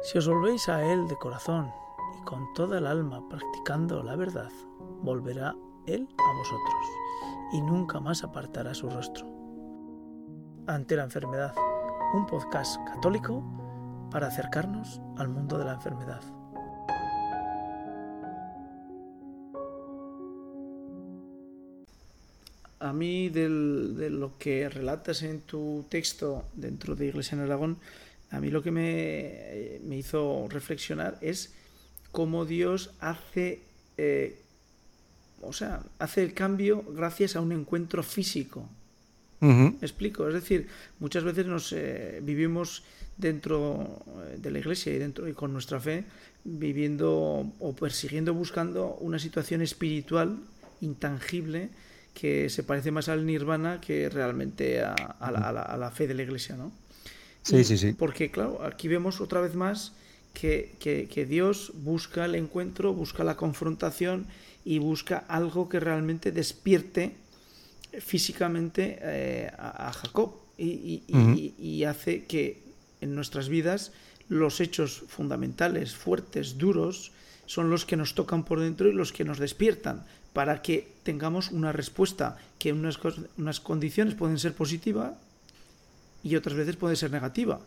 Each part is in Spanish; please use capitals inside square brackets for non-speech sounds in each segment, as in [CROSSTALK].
Si os volvéis a Él de corazón y con toda el alma practicando la verdad, volverá Él a vosotros y nunca más apartará su rostro. Ante la enfermedad, un podcast católico para acercarnos al mundo de la enfermedad. A mí de lo que relatas en tu texto dentro de Iglesia en Aragón, a mí lo que me, me hizo reflexionar es cómo Dios hace, eh, o sea, hace el cambio gracias a un encuentro físico. ¿Me explico? Es decir, muchas veces nos eh, vivimos dentro eh, de la iglesia y dentro y con nuestra fe viviendo o persiguiendo buscando una situación espiritual intangible que se parece más al nirvana que realmente a, la, fe de la iglesia, ¿no? Sí, sí, sí. Porque, claro, aquí vemos otra vez más que, que, Dios busca el encuentro, busca la confrontación y busca algo que realmente despierte físicamente eh, a, Jacob y, y, hace que en nuestras vidas los hechos fundamentales, fuertes, duros, son los que nos tocan por dentro y los que nos despiertan para que tengamos una respuesta que en unas, unas condiciones pueden ser positiva y otras veces puede ser negativa.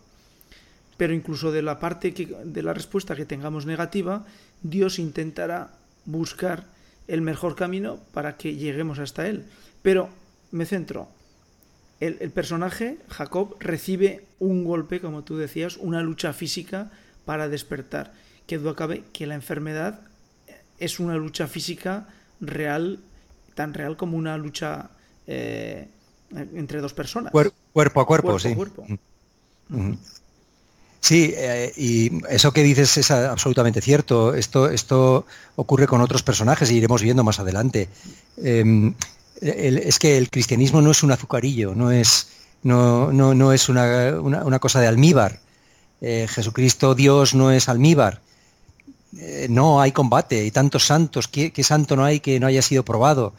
Pero incluso de la parte que, de la respuesta que tengamos negativa, Dios intentará buscar el mejor camino para que lleguemos hasta Él. Pero me centro. El, personaje, Jacob, recibe un golpe, como tú decías, una lucha física para despertar. Que duda cabe que la enfermedad es una lucha física real, tan real como una lucha eh, entre dos personas. cuerpo a cuerpo, sí. Sí, eh, y eso que dices es absolutamente cierto. Esto, esto ocurre con otros personajes y iremos viendo más adelante. Em, es que el cristianismo no es un azucarillo, no es, no, no, no es una, cosa de almíbar. Eh, Jesucristo, Dios, no es almíbar. Eh, no hay combate, hay tantos santos, ¿qué, santo no hay que no haya sido probado?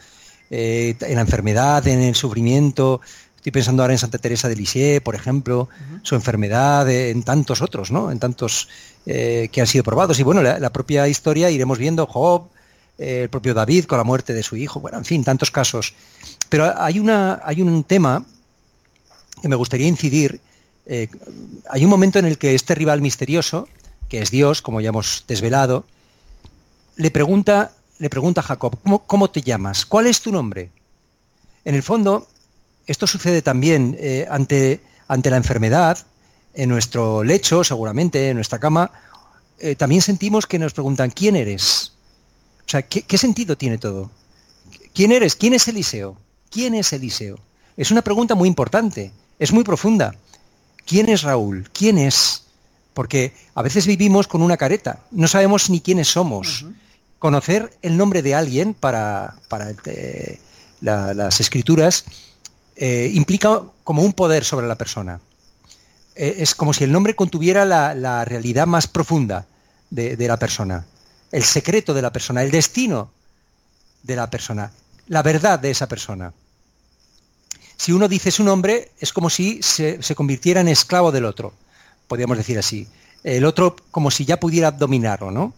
Eh, en la enfermedad, en el sufrimiento, estoy pensando ahora en Santa Teresa de Lisieux, por ejemplo, su enfermedad, eh, en tantos otros, ¿no? En tantos que han sido probados. Y bueno, la, propia historia iremos viendo Job, el propio David con la muerte de su hijo, bueno, en fin, tantos casos. Pero hay, una, hay un tema que me gustaría incidir. hay un momento en el que este rival misterioso, que es Dios, como ya hemos desvelado, le pregunta, le pregunta a Jacob, ¿cómo, te llamas? ¿Cuál es tu nombre? En el fondo, esto sucede también eh, ante, ante la enfermedad, en nuestro lecho, seguramente, en nuestra cama, eh, también sentimos que nos preguntan, ¿quién eres? O sea, ¿qué, ¿qué, sentido tiene todo? ¿Quién eres? ¿Quién es Eliseo? ¿Quién es Eliseo? Es una pregunta muy importante, es muy profunda. ¿Quién es Raúl? ¿Quién es? porque a veces vivimos con una careta, no sabemos ni quiénes somos. Conocer el nombre de alguien para, eh, las escrituras eh, implica como un poder sobre la persona. Eh, es como si el nombre contuviera la, realidad más profunda de, la persona, el secreto de la persona, el destino de la persona, la verdad de esa persona. Si uno dice su nombre, es como si se, se convirtiera en esclavo del otro podríamos decir así. El otro como si ya pudiera dominarlo, ¿no?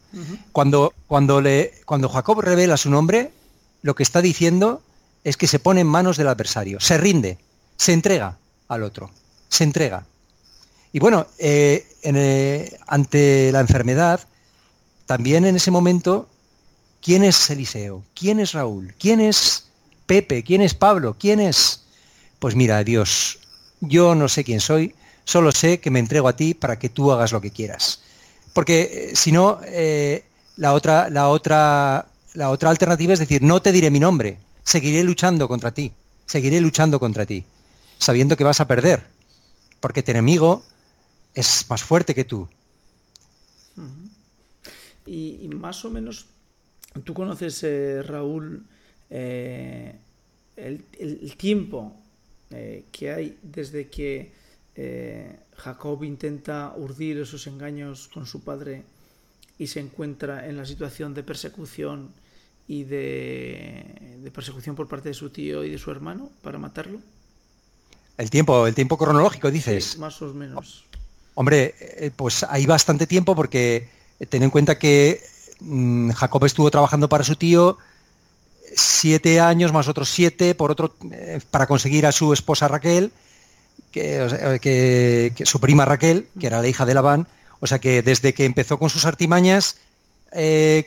cuando, cuando, le, cuando Jacob revela su nombre, lo que está diciendo es que se pone en manos del adversario, se rinde, se entrega al otro, se entrega. Y bueno, eh, eh, ante la enfermedad, también en ese momento, ¿quién es Eliseo? ¿Quién es Raúl? ¿Quién es Pepe? ¿Quién es Pablo? ¿Quién es? Pues mira, Dios, yo no sé quién soy, Solo sé que me entrego a ti para que tú hagas lo que quieras. Porque eh, si no, eh, la, otra, la, otra, la otra alternativa es decir, no te diré mi nombre, seguiré luchando contra ti, seguiré luchando contra ti, sabiendo que vas a perder, porque tu enemigo es más fuerte que tú. Y, más o menos, tú conoces, eh, Raúl, el, tiempo que hay desde que eh, Jacob intenta urdir esos engaños con su padre y se encuentra en la situación de persecución y de, persecución por parte de su tío y de su hermano para matarlo. El tiempo, el tiempo cronológico, dices. más o menos. Hombre, eh, pues hay bastante tiempo porque ten en cuenta que mm, Jacob estuvo trabajando para su tío siete años más otros siete por otro eh, para conseguir a su esposa Raquel, que, su prima Raquel, que era la hija de Labán. O sea que desde que empezó con sus artimañas, eh,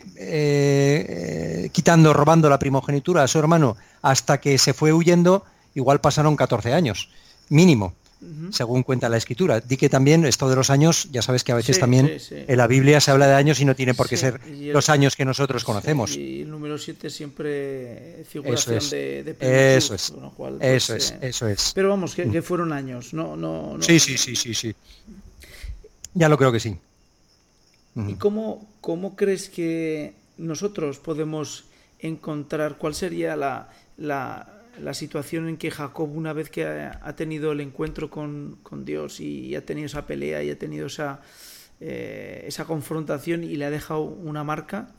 quitando, robando la primogenitura a su hermano, hasta que se fue huyendo, igual pasaron 14 años, mínimo según cuenta la escritura. Di que también esto de los años, ya sabes que a veces también en la Biblia se habla de años y no tiene por qué ser los años que nosotros conocemos. y el número 7 siempre figuración eso de, de Eso es. Pues, eso es, eh, eso es. Pero vamos, que, mm. fueron años, no, no, Sí, sí, sí, sí, sí. Ya lo creo que sí. ¿Y cómo, cómo crees que nosotros podemos encontrar cuál sería la, la la situación en que Jacob, una vez que ha, tenido el encuentro con, Dios y, ha tenido esa pelea y ha tenido esa, eh, esa confrontación y le ha dejado una marca,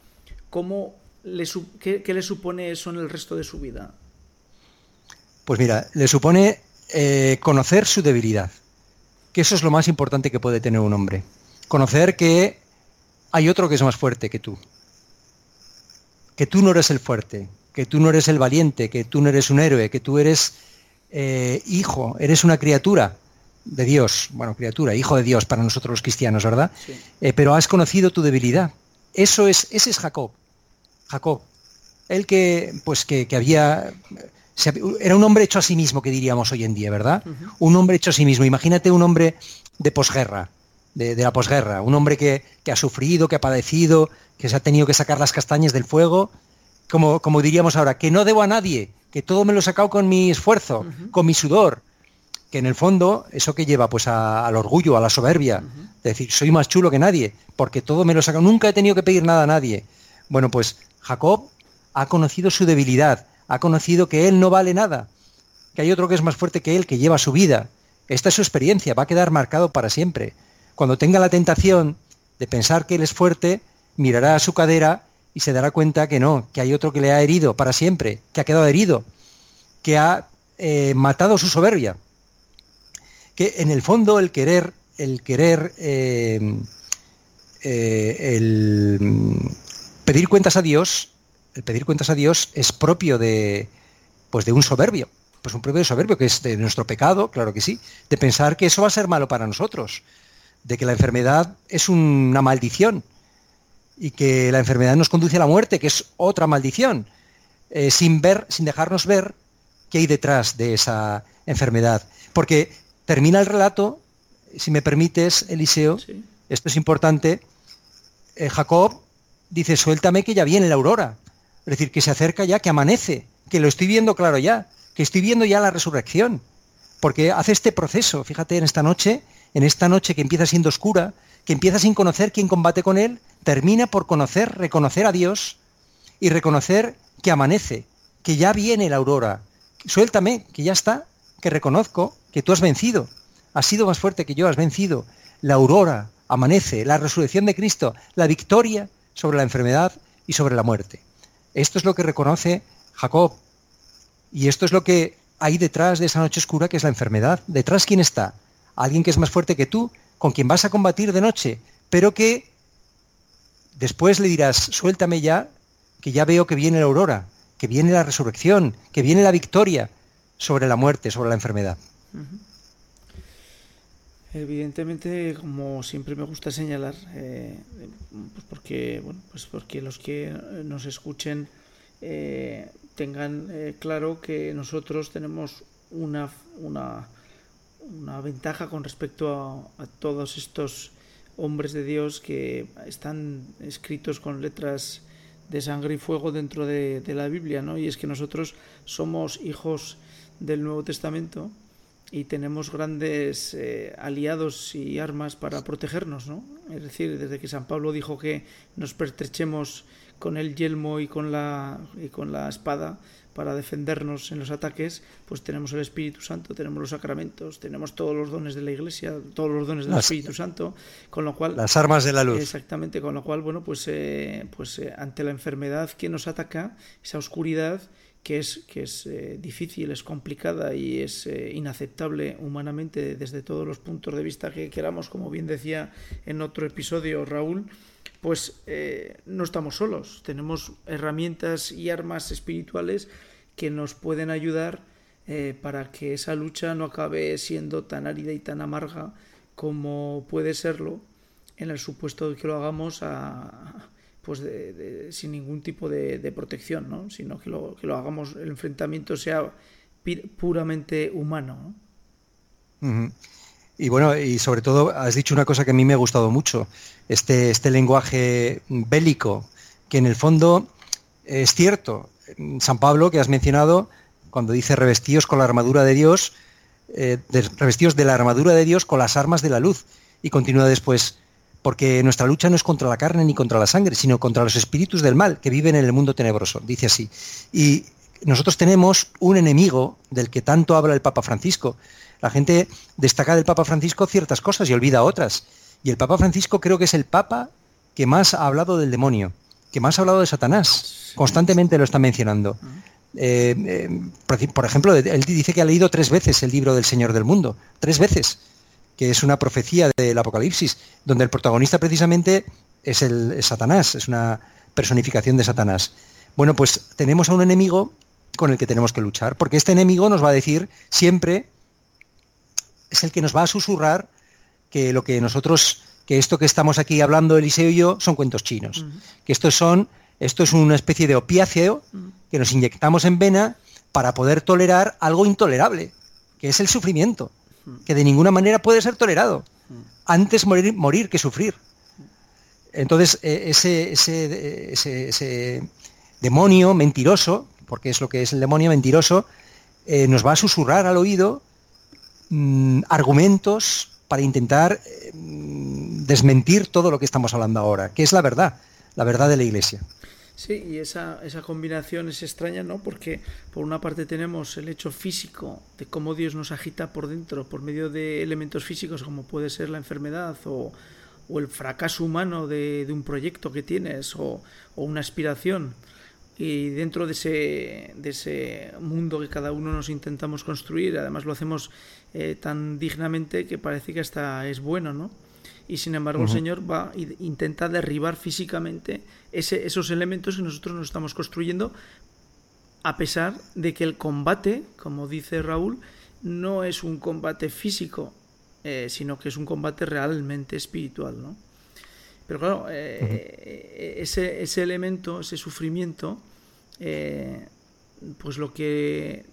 ¿cómo le, qué, le supone eso en el resto de su vida? Pues mira, le supone eh, conocer su debilidad, que eso es lo más importante que puede tener un hombre. Conocer que hay otro que es más fuerte que tú, que tú no eres el fuerte, que tú no eres el valiente, que tú no eres un héroe, que tú eres eh, hijo, eres una criatura de Dios, bueno, criatura, hijo de Dios para nosotros los cristianos, ¿verdad? Eh, pero has conocido tu debilidad. Eso es, ese es Jacob. Jacob. El que, pues, que, había. Era un hombre hecho a sí mismo, que diríamos hoy en día, ¿verdad? Un hombre hecho a sí mismo. Imagínate un hombre de posguerra, de, la posguerra, un hombre que, que, ha sufrido, que ha padecido, que se ha tenido que sacar las castañas del fuego como, diríamos ahora, que no debo a nadie, que todo me lo he sacado con mi esfuerzo, con mi sudor, que en el fondo eso que lleva pues al orgullo, a la soberbia, decir, soy más chulo que nadie, porque todo me lo he sacado, nunca he tenido que pedir nada a nadie. Bueno, pues Jacob ha conocido su debilidad, ha conocido que él no vale nada, que hay otro que es más fuerte que él, que lleva su vida. Esta es su experiencia, va a quedar marcado para siempre. Cuando tenga la tentación de pensar que él es fuerte, mirará a su cadera y se dará cuenta que no, que hay otro que le ha herido para siempre, que ha quedado herido, que ha eh, matado su soberbia. Que en el fondo el querer, el querer, eh, eh, el pedir cuentas a Dios, el pedir cuentas a Dios es propio de, pues de un soberbio, pues un propio soberbio, que es de nuestro pecado, claro que sí, de pensar que eso va a ser malo para nosotros, de que la enfermedad es una maldición, y que la enfermedad nos conduce a la muerte, que es otra maldición, eh, sin ver, sin dejarnos ver qué hay detrás de esa enfermedad. Porque termina el relato, si me permites, Eliseo, esto es importante, eh, Jacob dice, suéltame que ya viene la aurora, es decir, que se acerca ya, que amanece, que lo estoy viendo claro ya, que estoy viendo ya la resurrección, porque hace este proceso, fíjate, en esta noche, en esta noche que empieza siendo oscura, que empieza sin conocer quién combate con él, termina por conocer, reconocer a Dios y reconocer que amanece, que ya viene la aurora. Suéltame, que ya está, que reconozco que tú has vencido, has sido más fuerte que yo, has vencido. La aurora amanece, la resurrección de Cristo, la victoria sobre la enfermedad y sobre la muerte. Esto es lo que reconoce Jacob. Y esto es lo que hay detrás de esa noche oscura que es la enfermedad. ¿Detrás quién está? Alguien que es más fuerte que tú, con quien vas a combatir de noche, pero que después le dirás, suéltame ya, que ya veo que viene la aurora, que viene la resurrección, que viene la victoria sobre la muerte, sobre la enfermedad. Evidentemente, como siempre me gusta señalar, eh, pues porque bueno, pues porque los que nos escuchen eh, tengan eh, claro que nosotros tenemos una, una ventaja con respecto a, todos estos hombres de Dios que están escritos con letras de sangre y fuego dentro de, la Biblia, ¿no? Y es que nosotros somos hijos del Nuevo Testamento y tenemos grandes eh, aliados y armas para protegernos, ¿no? Es decir, desde que San Pablo dijo que nos pertrechemos con el yelmo y con la, y con la espada, para defendernos en los ataques, pues tenemos el Espíritu Santo, tenemos los sacramentos, tenemos todos los dones de la Iglesia, todos los dones del Espíritu Santo, con lo cual las armas de la luz. Exactamente, con lo cual, bueno, pues eh, pues eh, ante la enfermedad que nos ataca, esa oscuridad, que es, que es eh, difícil, es complicada y es eh, inaceptable humanamente desde todos los puntos de vista que queramos, como bien decía en otro episodio Raúl, pues eh, no estamos solos. Tenemos herramientas y armas espirituales que nos pueden ayudar para que esa lucha no acabe siendo tan árida y tan amarga como puede serlo en el supuesto de que lo hagamos pues sin ningún tipo de, protección, ¿no? sino que lo, que lo hagamos, el enfrentamiento sea puramente humano. Y bueno, y sobre todo has dicho una cosa que a mí me ha gustado mucho, este, este lenguaje bélico, que en el fondo es cierto. San Pablo, que has mencionado, cuando dice revestidos con la armadura de Dios, eh, revestidos de la armadura de Dios con las armas de la luz. Y continúa después, porque nuestra lucha no es contra la carne ni contra la sangre, sino contra los espíritus del mal que viven en el mundo tenebroso, dice así. Y nosotros tenemos un enemigo del que tanto habla el Papa Francisco. La gente destaca del Papa Francisco ciertas cosas y olvida otras. Y el Papa Francisco creo que es el Papa que más ha hablado del demonio, que más ha hablado de Satanás. Constantemente lo está mencionando. Eh, eh, por ejemplo, él dice que ha leído tres veces el libro del Señor del Mundo. Tres veces que es una profecía del Apocalipsis, donde el protagonista precisamente es el Satanás, es una personificación de Satanás. Bueno, pues tenemos a un enemigo con el que tenemos que luchar, porque este enemigo nos va a decir siempre, es el que nos va a susurrar que lo que nosotros, que esto que estamos aquí hablando Eliseo y yo, son cuentos chinos, que estos son, esto es una especie de opiáceo que nos inyectamos en vena para poder tolerar algo intolerable, que es el sufrimiento que de ninguna manera puede ser tolerado. Antes morir, morir que sufrir. Entonces, e, ese, ese, demonio mentiroso, porque es lo que es el demonio mentiroso, eh, nos va a susurrar al oído mm, argumentos para intentar eh, desmentir todo lo que estamos hablando ahora, que es la verdad, la verdad de la Iglesia. Sí, y esa, esa combinación es extraña, ¿no? Porque por una parte tenemos el hecho físico de cómo Dios nos agita por dentro por medio de elementos físicos como puede ser la enfermedad o, o el fracaso humano de, de, un proyecto que tienes o, o, una aspiración. Y dentro de ese, de ese mundo que cada uno nos intentamos construir, además lo hacemos eh, tan dignamente que parece que hasta es bueno, ¿no? y sin embargo el Señor va e intenta derribar físicamente ese, esos elementos que nosotros nos estamos construyendo a pesar de que el combate, como dice Raúl, no es un combate físico, eh, sino que es un combate realmente espiritual, ¿no? Pero claro, eh, ese, ese, elemento, ese sufrimiento, eh, pues lo que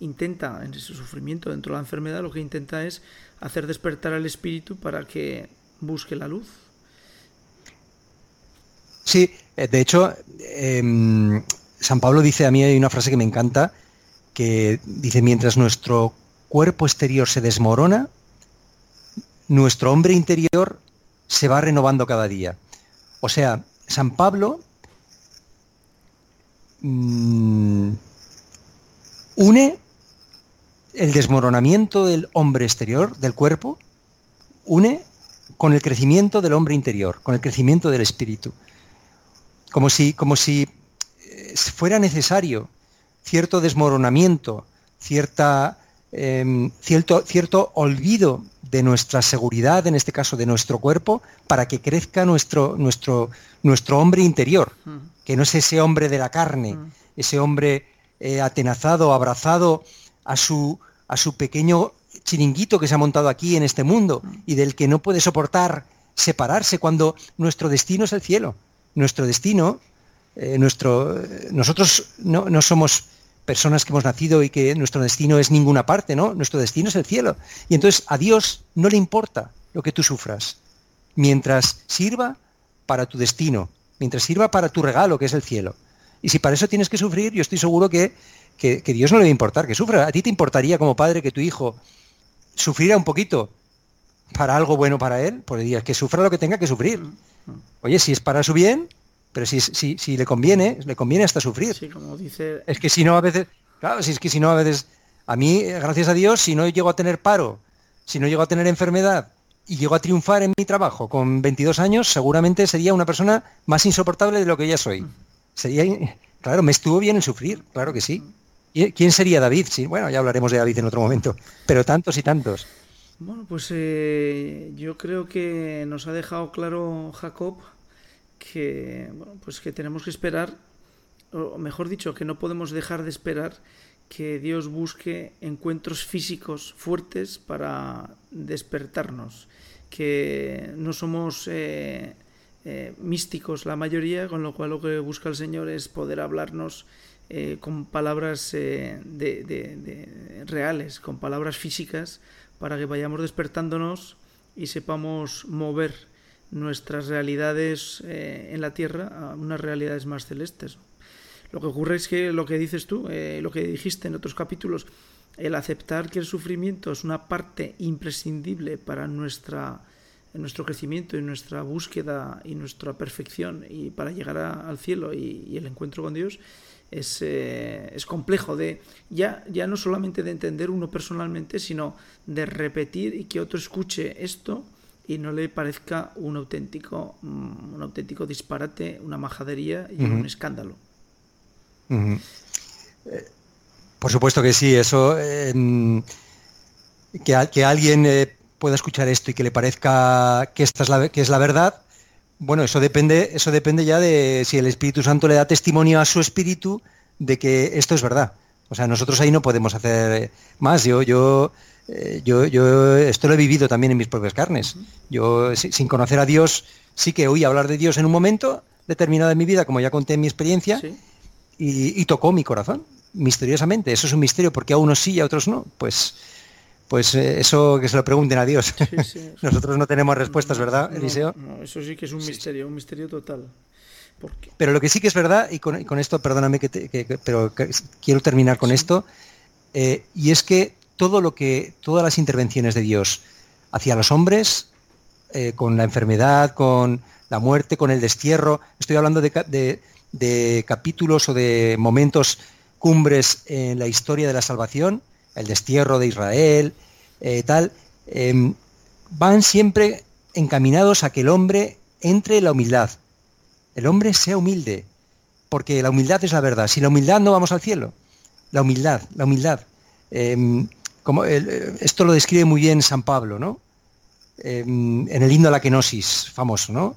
intenta, en ese sufrimiento dentro de la enfermedad, lo que intenta es hacer despertar al espíritu para que busque la luz. Sí, eh, de hecho, em, San Pablo dice, a mí hay una frase que me encanta, que dice, mientras nuestro cuerpo exterior se desmorona, nuestro hombre interior se va renovando cada día. O sea, San Pablo mm, une el desmoronamiento del hombre exterior, del cuerpo, une con el crecimiento del hombre interior, con el crecimiento del espíritu. Como si, como si eh, fuera necesario cierto desmoronamiento, cierta, em, cierto, cierto olvido de nuestra seguridad, en este caso de nuestro cuerpo, para que crezca nuestro, nuestro, nuestro hombre interior, mm. que no es ese hombre de la carne, mm. ese hombre eh, atenazado, abrazado a su, a su pequeño chiringuito que se ha montado aquí en este mundo y del que no puede soportar separarse cuando nuestro destino es el cielo. Nuestro destino, eh, nuestro, nosotros no, no, somos personas que hemos nacido y que nuestro destino es ninguna parte, ¿no? Nuestro destino es el cielo. Y entonces a Dios no le importa lo que tú sufras, mientras sirva para tu destino, mientras sirva para tu regalo, que es el cielo. Y si para eso tienes que sufrir, yo estoy seguro que, que, que Dios no le va a importar que sufra. A ti te importaría como padre que tu hijo sufrirá un poquito para algo bueno para él, pues diría que sufra lo que tenga que sufrir. Oye, si es para su bien, pero si, si, si le conviene, le conviene hasta sufrir. Sí, como dice... Es que si no a veces, claro, si es que si no a veces, a mí, gracias a Dios, si no llego a tener paro, si no llego a tener enfermedad y llego a triunfar en mi trabajo con 22 años, seguramente sería una persona más insoportable de lo que ya soy. Sería, Claro, me estuvo bien el sufrir, claro que sí. ¿Quién sería David? Sí, bueno, ya hablaremos de David en otro momento, pero tantos y tantos. Bueno, pues eh, yo creo que nos ha dejado claro Jacob que, bueno, pues que tenemos que esperar, o mejor dicho, que no podemos dejar de esperar que Dios busque encuentros físicos fuertes para despertarnos, que no somos eh, eh, místicos la mayoría, con lo cual lo que busca el Señor es poder hablarnos eh, con palabras de, de, reales, con palabras físicas, para que vayamos despertándonos y sepamos mover nuestras realidades en la tierra a unas realidades más celestes. Lo que ocurre es que lo que dices tú, eh, lo que dijiste en otros capítulos, el aceptar que el sufrimiento es una parte imprescindible para nuestra, nuestro crecimiento y nuestra búsqueda y nuestra perfección y para llegar al cielo y, el encuentro con Dios, es, eh, es, complejo de ya, ya no solamente de entender uno personalmente, sino de repetir y que otro escuche esto y no le parezca un auténtico, mm, un auténtico disparate, una majadería y un escándalo. Por supuesto que sí, eso em, que, que, alguien eh, pueda escuchar esto y que le parezca que esta es la, que es la verdad, bueno, eso depende, eso depende ya de si el Espíritu Santo le da testimonio a su espíritu de que esto es verdad. O sea, nosotros ahí no podemos hacer más. Yo, yo, eh, yo, yo esto lo he vivido también en mis propias carnes. Yo, sin conocer a Dios, sí que oí hablar de Dios en un momento determinado de mi vida, como ya conté en mi experiencia, y, tocó mi corazón, misteriosamente. Eso es un misterio, porque a unos sí y a otros no. Pues, pues eh, eso que se lo pregunten a Dios. [LAUGHS] Nosotros no tenemos respuestas, ¿verdad, Eliseo? No, eso sí que es un misterio, un misterio total. Pero lo que sí que es verdad, y con, esto, perdóname, que, pero quiero terminar con esto, eh, y es que todo lo que, todas las intervenciones de Dios hacia los hombres, eh, con la enfermedad, con la muerte, con el destierro, estoy hablando de, capítulos o de momentos cumbres en la historia de la salvación, el destierro de Israel, eh, tal, em, van siempre encaminados a que el hombre entre en la humildad. El hombre sea humilde, porque la humildad es la verdad. Si la humildad no vamos al cielo. La humildad, la humildad. Em, como esto lo describe muy bien San Pablo, ¿no? Em, en el himno a la kenosis, famoso, ¿no?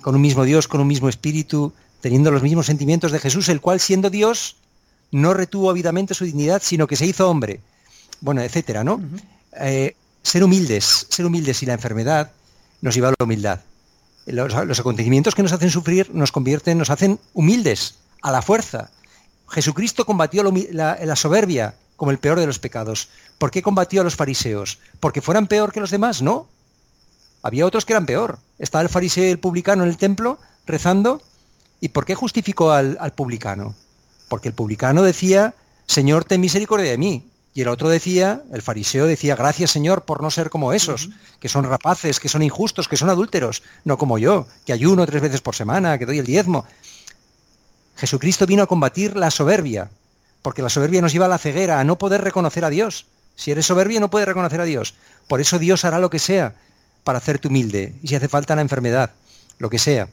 Con un mismo Dios, con un mismo espíritu, teniendo los mismos sentimientos de Jesús, el cual siendo Dios no retuvo ávidamente su dignidad, sino que se hizo hombre. Bueno, etcétera, ¿no? Eh, ser humildes, ser humildes y la enfermedad nos lleva a la humildad. Los, acontecimientos que nos hacen sufrir nos convierten, nos hacen humildes, a la fuerza. Jesucristo combatió la, la soberbia como el peor de los pecados. ¿Por qué combatió a los fariseos? ¿Porque fueran peor que los demás? No. Había otros que eran peor. Estaba el fariseo y el publicano en el templo rezando ¿Y por qué justificó al, publicano? Porque el publicano decía, Señor, ten misericordia de mí. Y el otro decía, el fariseo decía, gracias Señor por no ser como esos, que son rapaces, que son injustos, que son adúlteros, no como yo, que ayuno tres veces por semana, que doy el diezmo. Jesucristo vino a combatir la soberbia, porque la soberbia nos lleva a la ceguera, a no poder reconocer a Dios. Si eres soberbio no puedes reconocer a Dios. Por eso Dios hará lo que sea para hacerte humilde, y si hace falta la enfermedad, lo que sea.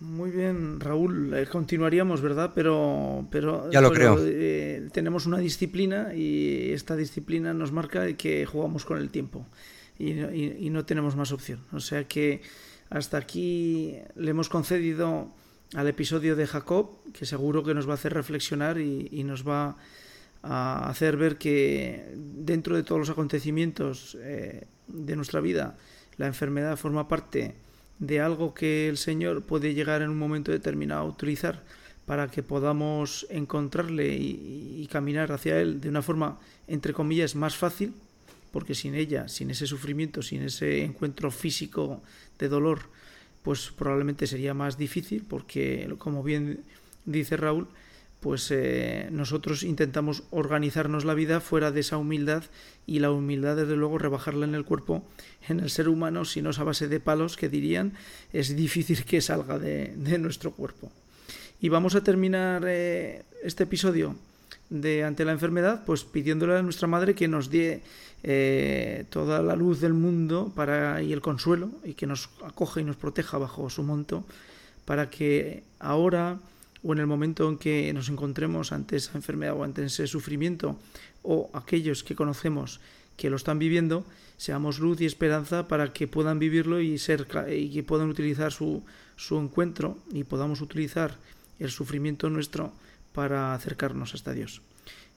Muy bien, Raúl. Eh, continuaríamos, ¿verdad? Pero, pero, ya lo creo. Eh, tenemos una disciplina y esta disciplina nos marca que jugamos con el tiempo y, no tenemos más opción. O sea que hasta aquí le hemos concedido al episodio de Jacob, que seguro que nos va a hacer reflexionar y, nos va a hacer ver que dentro de todos los acontecimientos eh, de nuestra vida, la enfermedad forma parte de algo que el Señor puede llegar en un momento determinado a utilizar para que podamos encontrarle y, caminar hacia Él de una forma, entre comillas, más fácil, porque sin ella, sin ese sufrimiento, sin ese encuentro físico de dolor, pues probablemente sería más difícil, porque, como bien dice Raúl, pues eh, nosotros intentamos organizarnos la vida fuera de esa humildad y la humildad desde luego rebajarla en el cuerpo, en el ser humano, si no es a base de palos que dirían, es difícil que salga de, nuestro cuerpo. Y vamos a terminar eh, este episodio de ante la enfermedad, pues pidiéndole a nuestra madre que nos dé eh, toda la luz del mundo para, y el consuelo y que nos acoja y nos proteja bajo su monto para que ahora o en el momento en que nos encontremos ante esa enfermedad o ante ese sufrimiento, o aquellos que conocemos que lo están viviendo, seamos luz y esperanza para que puedan vivirlo y, ser, y que puedan utilizar su, su encuentro y podamos utilizar el sufrimiento nuestro para acercarnos hasta Dios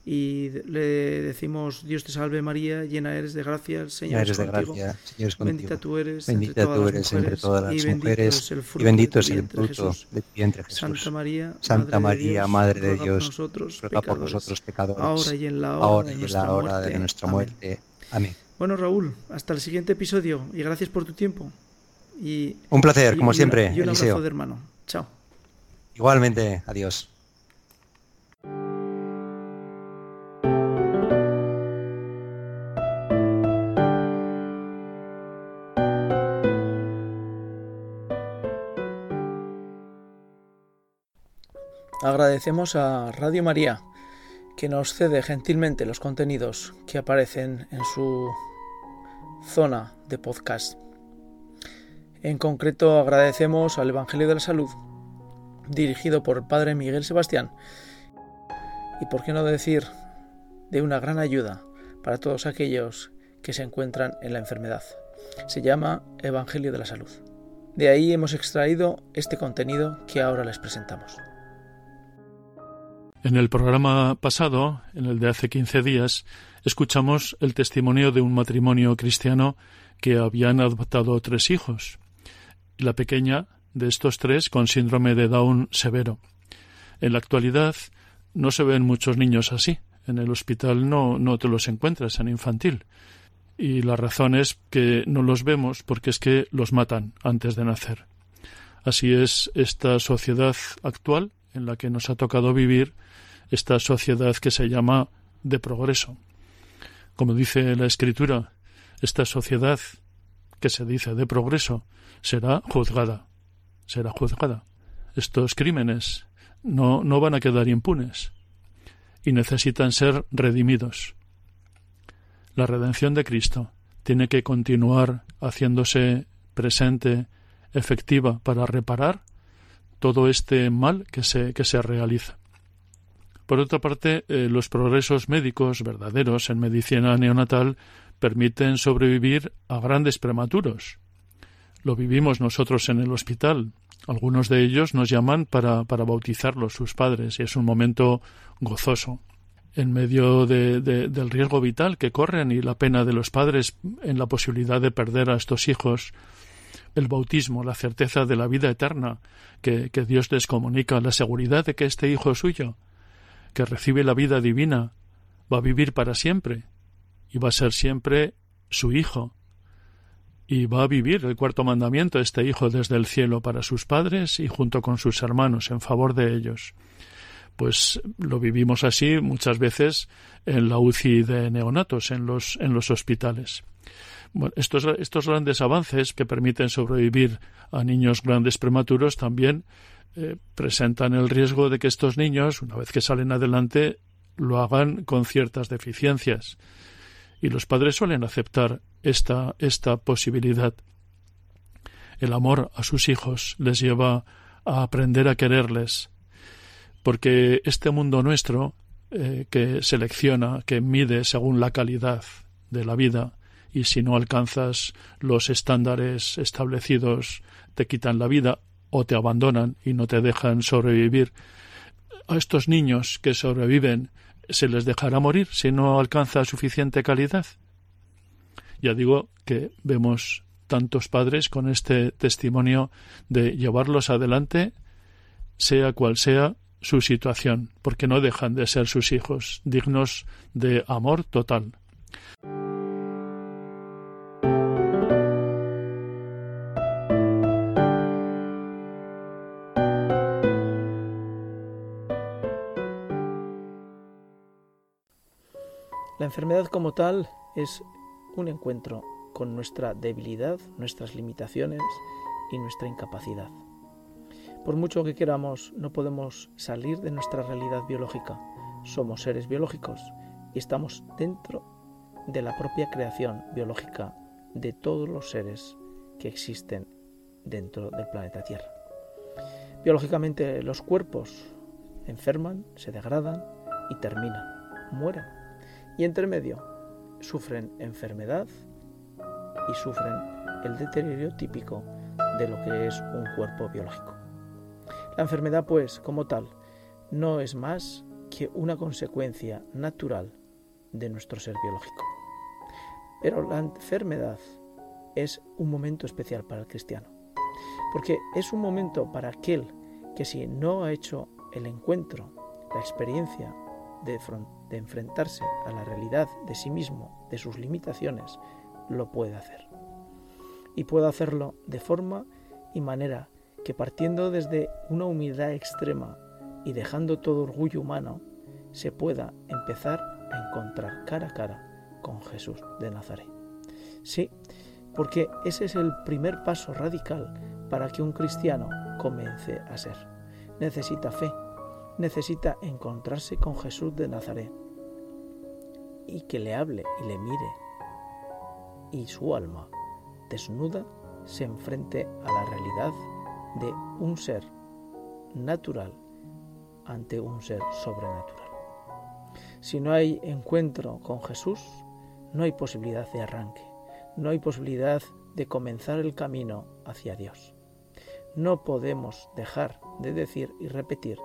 y le decimos Dios te salve María, llena eres de gracia, el Señor es contigo. Gracia, Señor es contigo. Bendita tú eres, Bendita entre, tú eres entre todas las mujeres, y bendito es el fruto de tu vientre Jesús. Santa María, Santa María, Madre de Dios, nosotros, ruega por nosotros pecadores, ahora y en la hora, ahora de, nuestra la hora muerte. de nuestra Amén. muerte. Amén. Bueno, Raúl, hasta el siguiente episodio y gracias por tu tiempo. Y, Un placer, y- como y siempre, Y un Eliseo. abrazo de hermano. Chao. Igualmente, adiós. Agradecemos a Radio María que nos cede gentilmente los contenidos que aparecen en su zona de podcast. En concreto agradecemos al Evangelio de la Salud, dirigido por Padre Miguel Sebastián, y por qué no decir, de una gran ayuda para todos aquellos que se encuentran en la enfermedad. Se llama Evangelio de la Salud. De ahí hemos extraído este contenido que ahora les presentamos. En el programa pasado, en el de hace 15 días, escuchamos el testimonio de un matrimonio cristiano que habían adoptado tres hijos. La pequeña de estos tres con síndrome de Down severo. En la actualidad no se ven muchos niños así. En el hospital no, no te los encuentras en infantil. Y la razón es que no los vemos porque es que los matan antes de nacer. Así es esta sociedad actual en la que nos ha tocado vivir esta sociedad que se llama de progreso. Como dice la Escritura, esta sociedad que se dice de progreso será juzgada, será juzgada. Estos crímenes no, no van a quedar impunes y necesitan ser redimidos. La redención de Cristo tiene que continuar haciéndose presente, efectiva, para reparar todo este mal que se, que se realiza. Por otra parte, eh, los progresos médicos verdaderos en medicina neonatal permiten sobrevivir a grandes prematuros. Lo vivimos nosotros en el hospital. Algunos de ellos nos llaman para, para bautizarlos sus padres y es un momento gozoso. En medio de, de, del riesgo vital que corren y la pena de los padres en la posibilidad de perder a estos hijos, el bautismo, la certeza de la vida eterna que, que Dios les comunica, la seguridad de que este hijo suyo, que recibe la vida divina, va a vivir para siempre y va a ser siempre su hijo. Y va a vivir el cuarto mandamiento, este hijo desde el cielo para sus padres y junto con sus hermanos en favor de ellos. Pues lo vivimos así muchas veces en la UCI de neonatos, en los, en los hospitales. Estos, estos grandes avances que permiten sobrevivir a niños grandes prematuros también eh, presentan el riesgo de que estos niños, una vez que salen adelante, lo hagan con ciertas deficiencias. Y los padres suelen aceptar esta, esta posibilidad. El amor a sus hijos les lleva a aprender a quererles, porque este mundo nuestro, eh, que selecciona, que mide según la calidad de la vida, y si no alcanzas los estándares establecidos, te quitan la vida o te abandonan y no te dejan sobrevivir. A estos niños que sobreviven se les dejará morir si no alcanza suficiente calidad. Ya digo que vemos tantos padres con este testimonio de llevarlos adelante, sea cual sea su situación, porque no dejan de ser sus hijos, dignos de amor total. La enfermedad como tal es un encuentro con nuestra debilidad, nuestras limitaciones y nuestra incapacidad. Por mucho que queramos, no podemos salir de nuestra realidad biológica. Somos seres biológicos y estamos dentro de la propia creación biológica de todos los seres que existen dentro del planeta Tierra. Biológicamente los cuerpos enferman, se degradan y terminan, mueren. Y entre medio sufren enfermedad y sufren el deterioro típico de lo que es un cuerpo biológico. La enfermedad, pues, como tal, no es más que una consecuencia natural de nuestro ser biológico. Pero la enfermedad es un momento especial para el cristiano, porque es un momento para aquel que si no ha hecho el encuentro, la experiencia de, enfrentarse a la realidad de sí mismo, de sus limitaciones, lo puede hacer. Y puede hacerlo de forma y manera que partiendo desde una humildad extrema y dejando todo orgullo humano, se pueda empezar a encontrar cara a cara con Jesús de Nazaret. Sí, porque ese es el primer paso radical para que un cristiano comience a ser. Necesita fe, necesita encontrarse con Jesús de Nazaret y que le hable y le mire y su alma desnuda se enfrente a la realidad de un ser natural ante un ser sobrenatural. Si no hay encuentro con Jesús, no hay posibilidad de arranque, no hay posibilidad de comenzar el camino hacia Dios. No podemos dejar de decir y repetir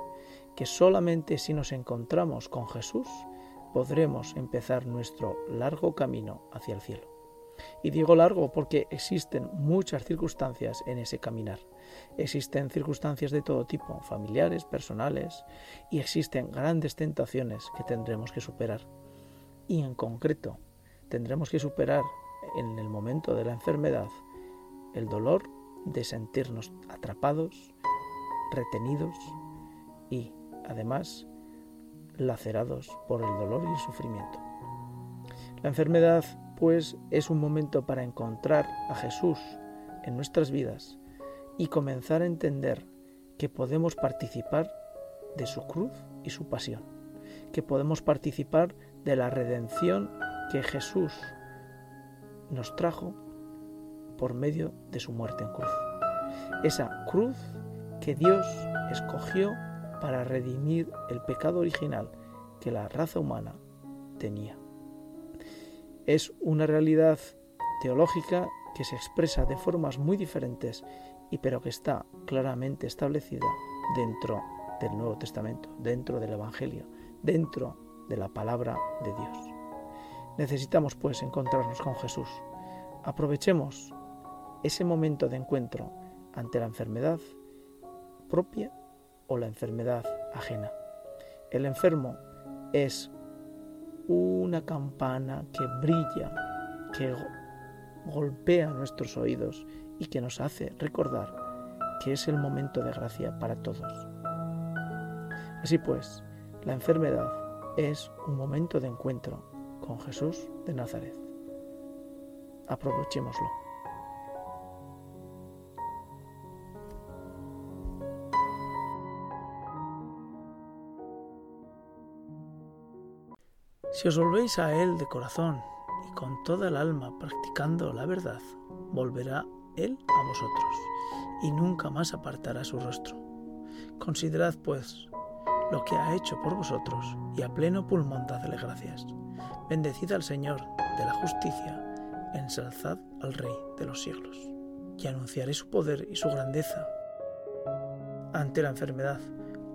que solamente si nos encontramos con Jesús podremos empezar nuestro largo camino hacia el cielo. Y digo largo porque existen muchas circunstancias en ese caminar. Existen circunstancias de todo tipo, familiares, personales, y existen grandes tentaciones que tendremos que superar. Y en concreto, tendremos que superar en el momento de la enfermedad el dolor de sentirnos atrapados, retenidos y, además, lacerados por el dolor y el sufrimiento. La enfermedad pues es un momento para encontrar a Jesús en nuestras vidas y comenzar a entender que podemos participar de su cruz y su pasión, que podemos participar de la redención que Jesús nos trajo por medio de su muerte en cruz. Esa cruz que Dios escogió para redimir el pecado original que la raza humana tenía es una realidad teológica que se expresa de formas muy diferentes y pero que está claramente establecida dentro del Nuevo Testamento, dentro del Evangelio, dentro de la palabra de Dios. Necesitamos pues encontrarnos con Jesús. Aprovechemos ese momento de encuentro ante la enfermedad propia o la enfermedad ajena. El enfermo es una campana que brilla, que golpea nuestros oídos y que nos hace recordar que es el momento de gracia para todos. Así pues, la enfermedad es un momento de encuentro con Jesús de Nazaret. Aprovechémoslo. Si os volvéis a Él de corazón y con toda el alma practicando la verdad, volverá Él a vosotros y nunca más apartará su rostro. Considerad, pues, lo que ha hecho por vosotros y a pleno pulmón dadle gracias. Bendecid al Señor de la justicia, ensalzad al Rey de los siglos. Y anunciaré su poder y su grandeza ante la enfermedad.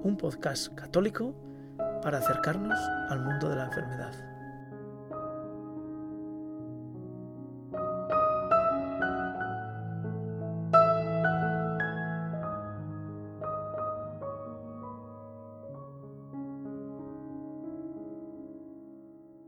Un podcast católico para acercarnos al mundo de la enfermedad.